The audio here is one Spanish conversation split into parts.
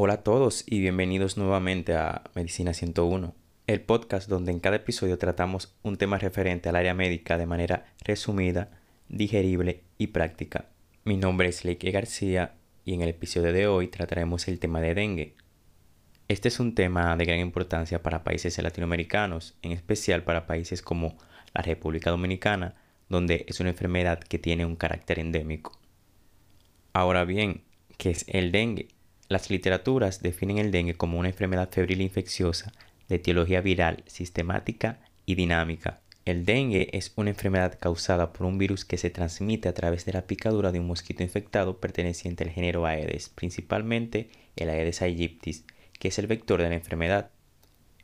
Hola a todos y bienvenidos nuevamente a Medicina 101, el podcast donde en cada episodio tratamos un tema referente al área médica de manera resumida, digerible y práctica. Mi nombre es Leike García y en el episodio de hoy trataremos el tema de dengue. Este es un tema de gran importancia para países latinoamericanos, en especial para países como la República Dominicana, donde es una enfermedad que tiene un carácter endémico. Ahora bien, ¿qué es el dengue? Las literaturas definen el dengue como una enfermedad febril infecciosa de etiología viral, sistemática y dinámica. El dengue es una enfermedad causada por un virus que se transmite a través de la picadura de un mosquito infectado perteneciente al género Aedes, principalmente el Aedes aegyptis, que es el vector de la enfermedad.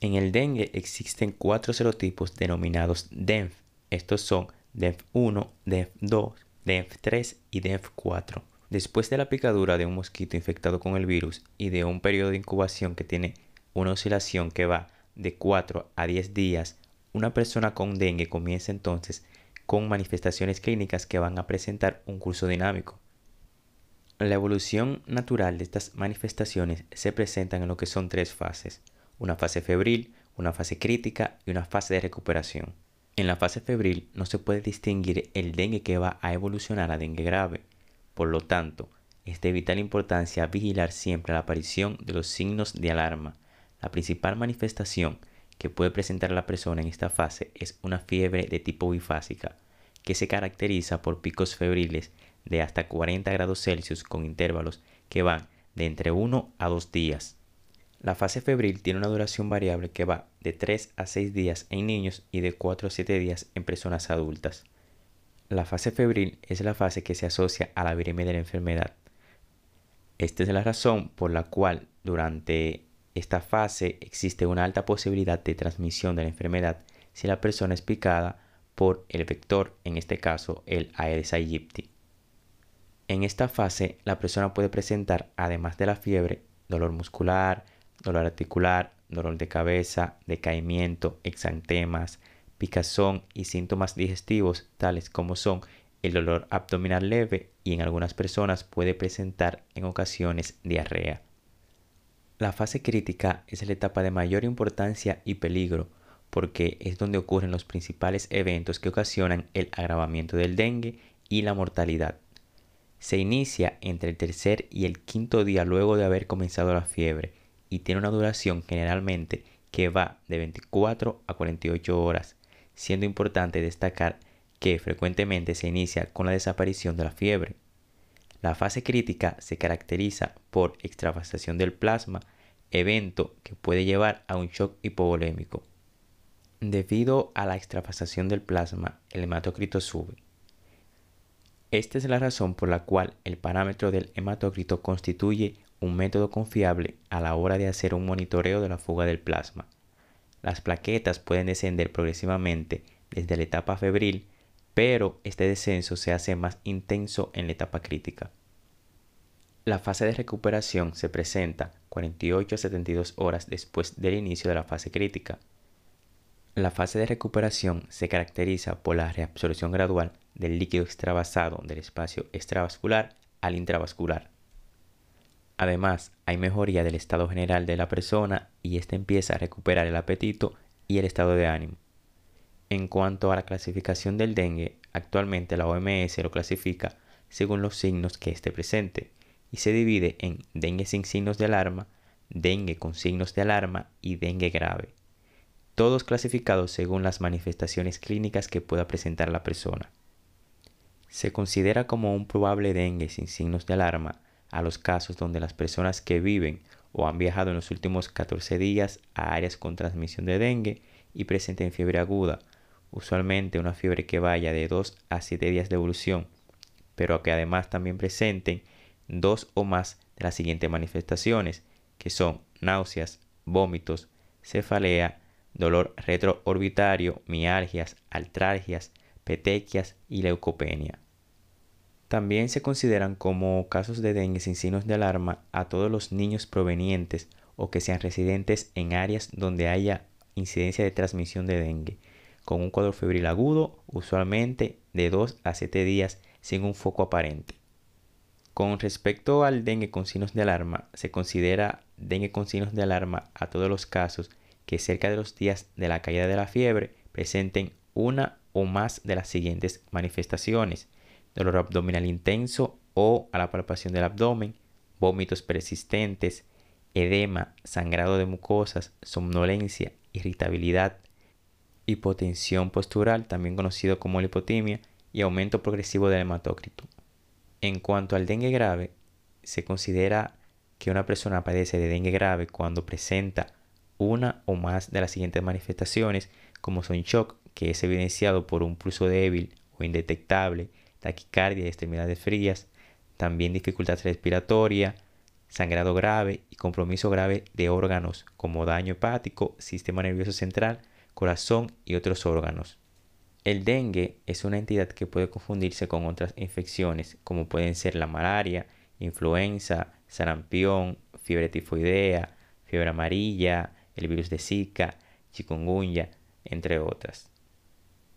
En el dengue existen cuatro serotipos denominados DENF. Estos son DENF1, DENF2, DENF3 y DENF4. Después de la picadura de un mosquito infectado con el virus y de un periodo de incubación que tiene una oscilación que va de 4 a 10 días, una persona con dengue comienza entonces con manifestaciones clínicas que van a presentar un curso dinámico. La evolución natural de estas manifestaciones se presentan en lo que son tres fases, una fase febril, una fase crítica y una fase de recuperación. En la fase febril no se puede distinguir el dengue que va a evolucionar a dengue grave, por lo tanto, es de vital importancia vigilar siempre la aparición de los signos de alarma. La principal manifestación que puede presentar la persona en esta fase es una fiebre de tipo bifásica, que se caracteriza por picos febriles de hasta 40 grados Celsius con intervalos que van de entre 1 a 2 días. La fase febril tiene una duración variable que va de 3 a 6 días en niños y de 4 a 7 días en personas adultas. La fase febril es la fase que se asocia a la viremia de la enfermedad. Esta es la razón por la cual durante esta fase existe una alta posibilidad de transmisión de la enfermedad si la persona es picada por el vector, en este caso el Aedes aegypti. En esta fase la persona puede presentar, además de la fiebre, dolor muscular, dolor articular, dolor de cabeza, decaimiento, exantemas, picazón y síntomas digestivos tales como son el dolor abdominal leve y en algunas personas puede presentar en ocasiones diarrea. La fase crítica es la etapa de mayor importancia y peligro porque es donde ocurren los principales eventos que ocasionan el agravamiento del dengue y la mortalidad. Se inicia entre el tercer y el quinto día luego de haber comenzado la fiebre y tiene una duración generalmente que va de 24 a 48 horas siendo importante destacar que frecuentemente se inicia con la desaparición de la fiebre. La fase crítica se caracteriza por extravasación del plasma, evento que puede llevar a un shock hipovolémico. Debido a la extravasación del plasma, el hematocrito sube. Esta es la razón por la cual el parámetro del hematocrito constituye un método confiable a la hora de hacer un monitoreo de la fuga del plasma. Las plaquetas pueden descender progresivamente desde la etapa febril, pero este descenso se hace más intenso en la etapa crítica. La fase de recuperación se presenta 48 a 72 horas después del inicio de la fase crítica. La fase de recuperación se caracteriza por la reabsorción gradual del líquido extravasado del espacio extravascular al intravascular. Además, hay mejoría del estado general de la persona y ésta empieza a recuperar el apetito y el estado de ánimo. En cuanto a la clasificación del dengue, actualmente la OMS lo clasifica según los signos que esté presente y se divide en dengue sin signos de alarma, dengue con signos de alarma y dengue grave, todos clasificados según las manifestaciones clínicas que pueda presentar la persona. Se considera como un probable dengue sin signos de alarma a los casos donde las personas que viven o han viajado en los últimos 14 días a áreas con transmisión de dengue y presenten fiebre aguda, usualmente una fiebre que vaya de 2 a 7 días de evolución, pero que además también presenten dos o más de las siguientes manifestaciones, que son náuseas, vómitos, cefalea, dolor retroorbitario, mialgias, altralgias, petequias y leucopenia. También se consideran como casos de dengue sin signos de alarma a todos los niños provenientes o que sean residentes en áreas donde haya incidencia de transmisión de dengue, con un cuadro febril agudo, usualmente de 2 a 7 días sin un foco aparente. Con respecto al dengue con signos de alarma, se considera dengue con signos de alarma a todos los casos que cerca de los días de la caída de la fiebre presenten una o más de las siguientes manifestaciones. Dolor abdominal intenso o a la palpación del abdomen, vómitos persistentes, edema, sangrado de mucosas, somnolencia, irritabilidad, hipotensión postural, también conocido como lipotimia, y aumento progresivo del hematócrito. En cuanto al dengue grave, se considera que una persona padece de dengue grave cuando presenta una o más de las siguientes manifestaciones, como son shock, que es evidenciado por un pulso débil o indetectable, taquicardia y extremidades frías, también dificultad respiratoria, sangrado grave y compromiso grave de órganos como daño hepático, sistema nervioso central, corazón y otros órganos. El dengue es una entidad que puede confundirse con otras infecciones como pueden ser la malaria, influenza, sarampión, fiebre tifoidea, fiebre amarilla, el virus de Zika, chikungunya, entre otras.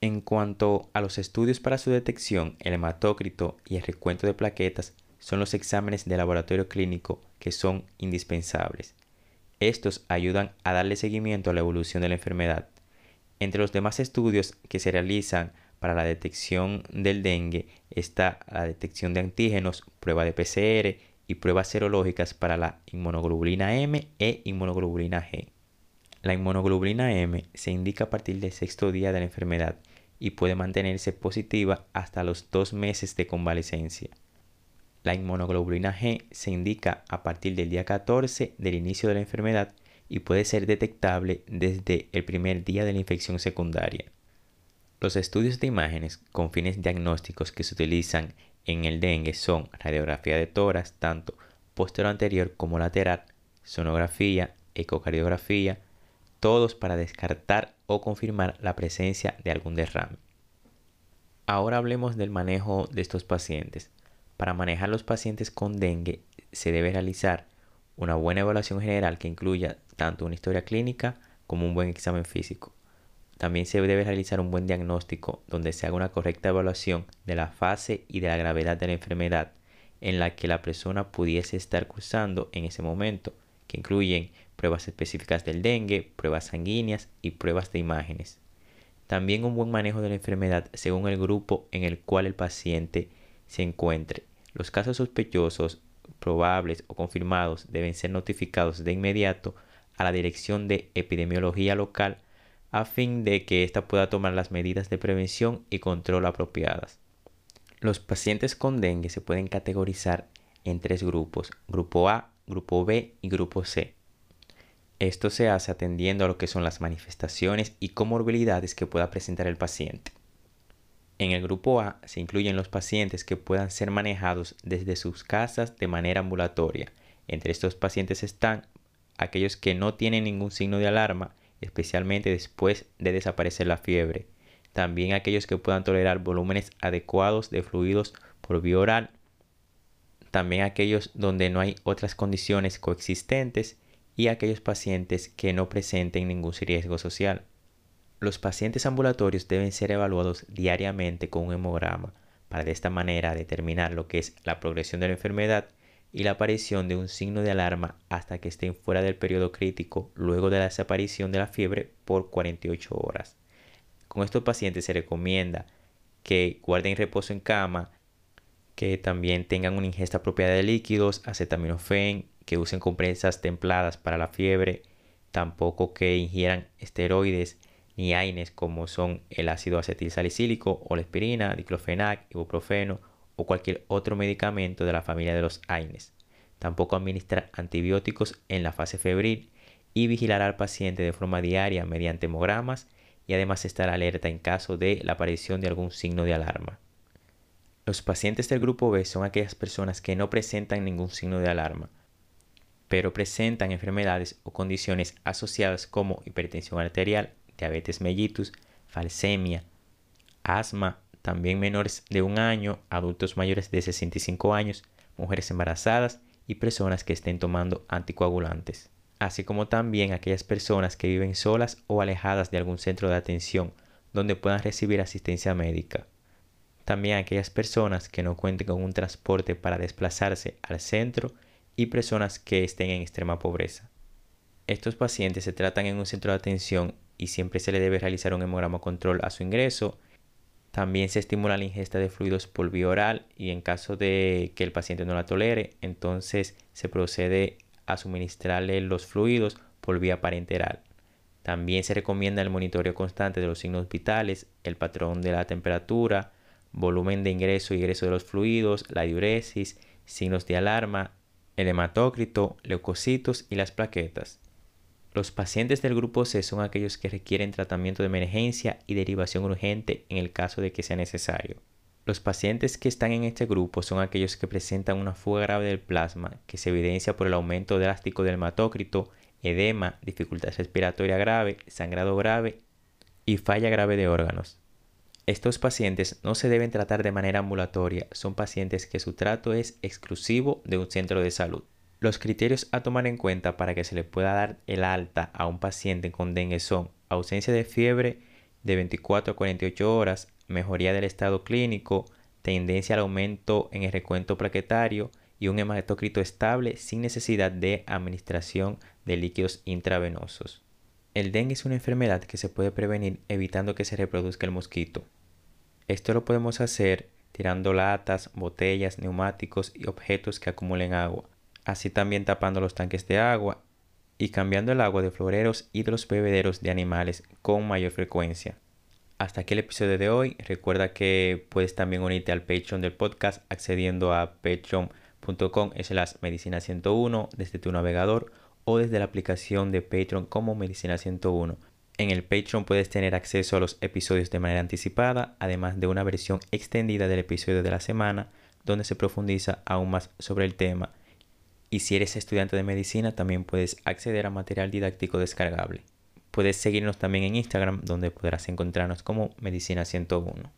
En cuanto a los estudios para su detección, el hematócrito y el recuento de plaquetas son los exámenes de laboratorio clínico que son indispensables. Estos ayudan a darle seguimiento a la evolución de la enfermedad. Entre los demás estudios que se realizan para la detección del dengue está la detección de antígenos, prueba de PCR y pruebas serológicas para la inmunoglobulina M e inmunoglobulina G. La inmunoglobulina M se indica a partir del sexto día de la enfermedad y puede mantenerse positiva hasta los dos meses de convalecencia. La inmunoglobulina G se indica a partir del día 14 del inicio de la enfermedad y puede ser detectable desde el primer día de la infección secundaria. Los estudios de imágenes con fines diagnósticos que se utilizan en el dengue son radiografía de tórax, tanto posterior anterior como lateral, sonografía, ecocardiografía, todos para descartar o confirmar la presencia de algún derrame. Ahora hablemos del manejo de estos pacientes. Para manejar los pacientes con dengue se debe realizar una buena evaluación general que incluya tanto una historia clínica como un buen examen físico. También se debe realizar un buen diagnóstico donde se haga una correcta evaluación de la fase y de la gravedad de la enfermedad en la que la persona pudiese estar cursando en ese momento, que incluyen pruebas específicas del dengue, pruebas sanguíneas y pruebas de imágenes. También un buen manejo de la enfermedad según el grupo en el cual el paciente se encuentre. Los casos sospechosos, probables o confirmados deben ser notificados de inmediato a la Dirección de Epidemiología local a fin de que ésta pueda tomar las medidas de prevención y control apropiadas. Los pacientes con dengue se pueden categorizar en tres grupos, grupo A, grupo B y grupo C. Esto se hace atendiendo a lo que son las manifestaciones y comorbilidades que pueda presentar el paciente. En el grupo A se incluyen los pacientes que puedan ser manejados desde sus casas de manera ambulatoria. Entre estos pacientes están aquellos que no tienen ningún signo de alarma, especialmente después de desaparecer la fiebre. También aquellos que puedan tolerar volúmenes adecuados de fluidos por vía oral. También aquellos donde no hay otras condiciones coexistentes y aquellos pacientes que no presenten ningún riesgo social. Los pacientes ambulatorios deben ser evaluados diariamente con un hemograma para de esta manera determinar lo que es la progresión de la enfermedad y la aparición de un signo de alarma hasta que estén fuera del periodo crítico luego de la desaparición de la fiebre por 48 horas. Con estos pacientes se recomienda que guarden reposo en cama, que también tengan una ingesta apropiada de líquidos, acetaminofén, que usen compresas templadas para la fiebre, tampoco que ingieran esteroides ni AINES como son el ácido acetil salicílico o la aspirina, diclofenac, ibuprofeno o cualquier otro medicamento de la familia de los AINES. Tampoco administrar antibióticos en la fase febril y vigilar al paciente de forma diaria mediante hemogramas y además estar alerta en caso de la aparición de algún signo de alarma. Los pacientes del grupo B son aquellas personas que no presentan ningún signo de alarma, pero presentan enfermedades o condiciones asociadas como hipertensión arterial, diabetes mellitus, falsemia, asma, también menores de un año, adultos mayores de 65 años, mujeres embarazadas y personas que estén tomando anticoagulantes, así como también aquellas personas que viven solas o alejadas de algún centro de atención donde puedan recibir asistencia médica. También aquellas personas que no cuenten con un transporte para desplazarse al centro y personas que estén en extrema pobreza. Estos pacientes se tratan en un centro de atención y siempre se le debe realizar un hemograma control a su ingreso. También se estimula la ingesta de fluidos por vía oral y en caso de que el paciente no la tolere, entonces se procede a suministrarle los fluidos por vía parenteral. También se recomienda el monitoreo constante de los signos vitales, el patrón de la temperatura, volumen de ingreso y egreso de los fluidos, la diuresis, signos de alarma, el hematócrito, leucocitos y las plaquetas. Los pacientes del grupo C son aquellos que requieren tratamiento de emergencia y derivación urgente en el caso de que sea necesario. Los pacientes que están en este grupo son aquellos que presentan una fuga grave del plasma que se evidencia por el aumento drástico del hematócrito, edema, dificultad respiratoria grave, sangrado grave y falla grave de órganos. Estos pacientes no se deben tratar de manera ambulatoria, son pacientes que su trato es exclusivo de un centro de salud. Los criterios a tomar en cuenta para que se le pueda dar el alta a un paciente con dengue son ausencia de fiebre de 24 a 48 horas, mejoría del estado clínico, tendencia al aumento en el recuento plaquetario y un hematócrito estable sin necesidad de administración de líquidos intravenosos. El dengue es una enfermedad que se puede prevenir evitando que se reproduzca el mosquito. Esto lo podemos hacer tirando latas, botellas, neumáticos y objetos que acumulen agua, así también tapando los tanques de agua y cambiando el agua de floreros y de los bebederos de animales con mayor frecuencia. Hasta aquí el episodio de hoy. Recuerda que puedes también unirte al Patreon del podcast accediendo a patreon.com slash medicina 101 desde tu navegador o desde la aplicación de Patreon como Medicina 101 en el Patreon puedes tener acceso a los episodios de manera anticipada, además de una versión extendida del episodio de la semana, donde se profundiza aún más sobre el tema. Y si eres estudiante de medicina, también puedes acceder a material didáctico descargable. Puedes seguirnos también en Instagram, donde podrás encontrarnos como Medicina 101.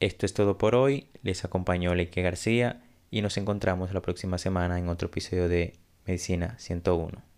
Esto es todo por hoy. Les acompañó Leike García y nos encontramos la próxima semana en otro episodio de Medicina 101.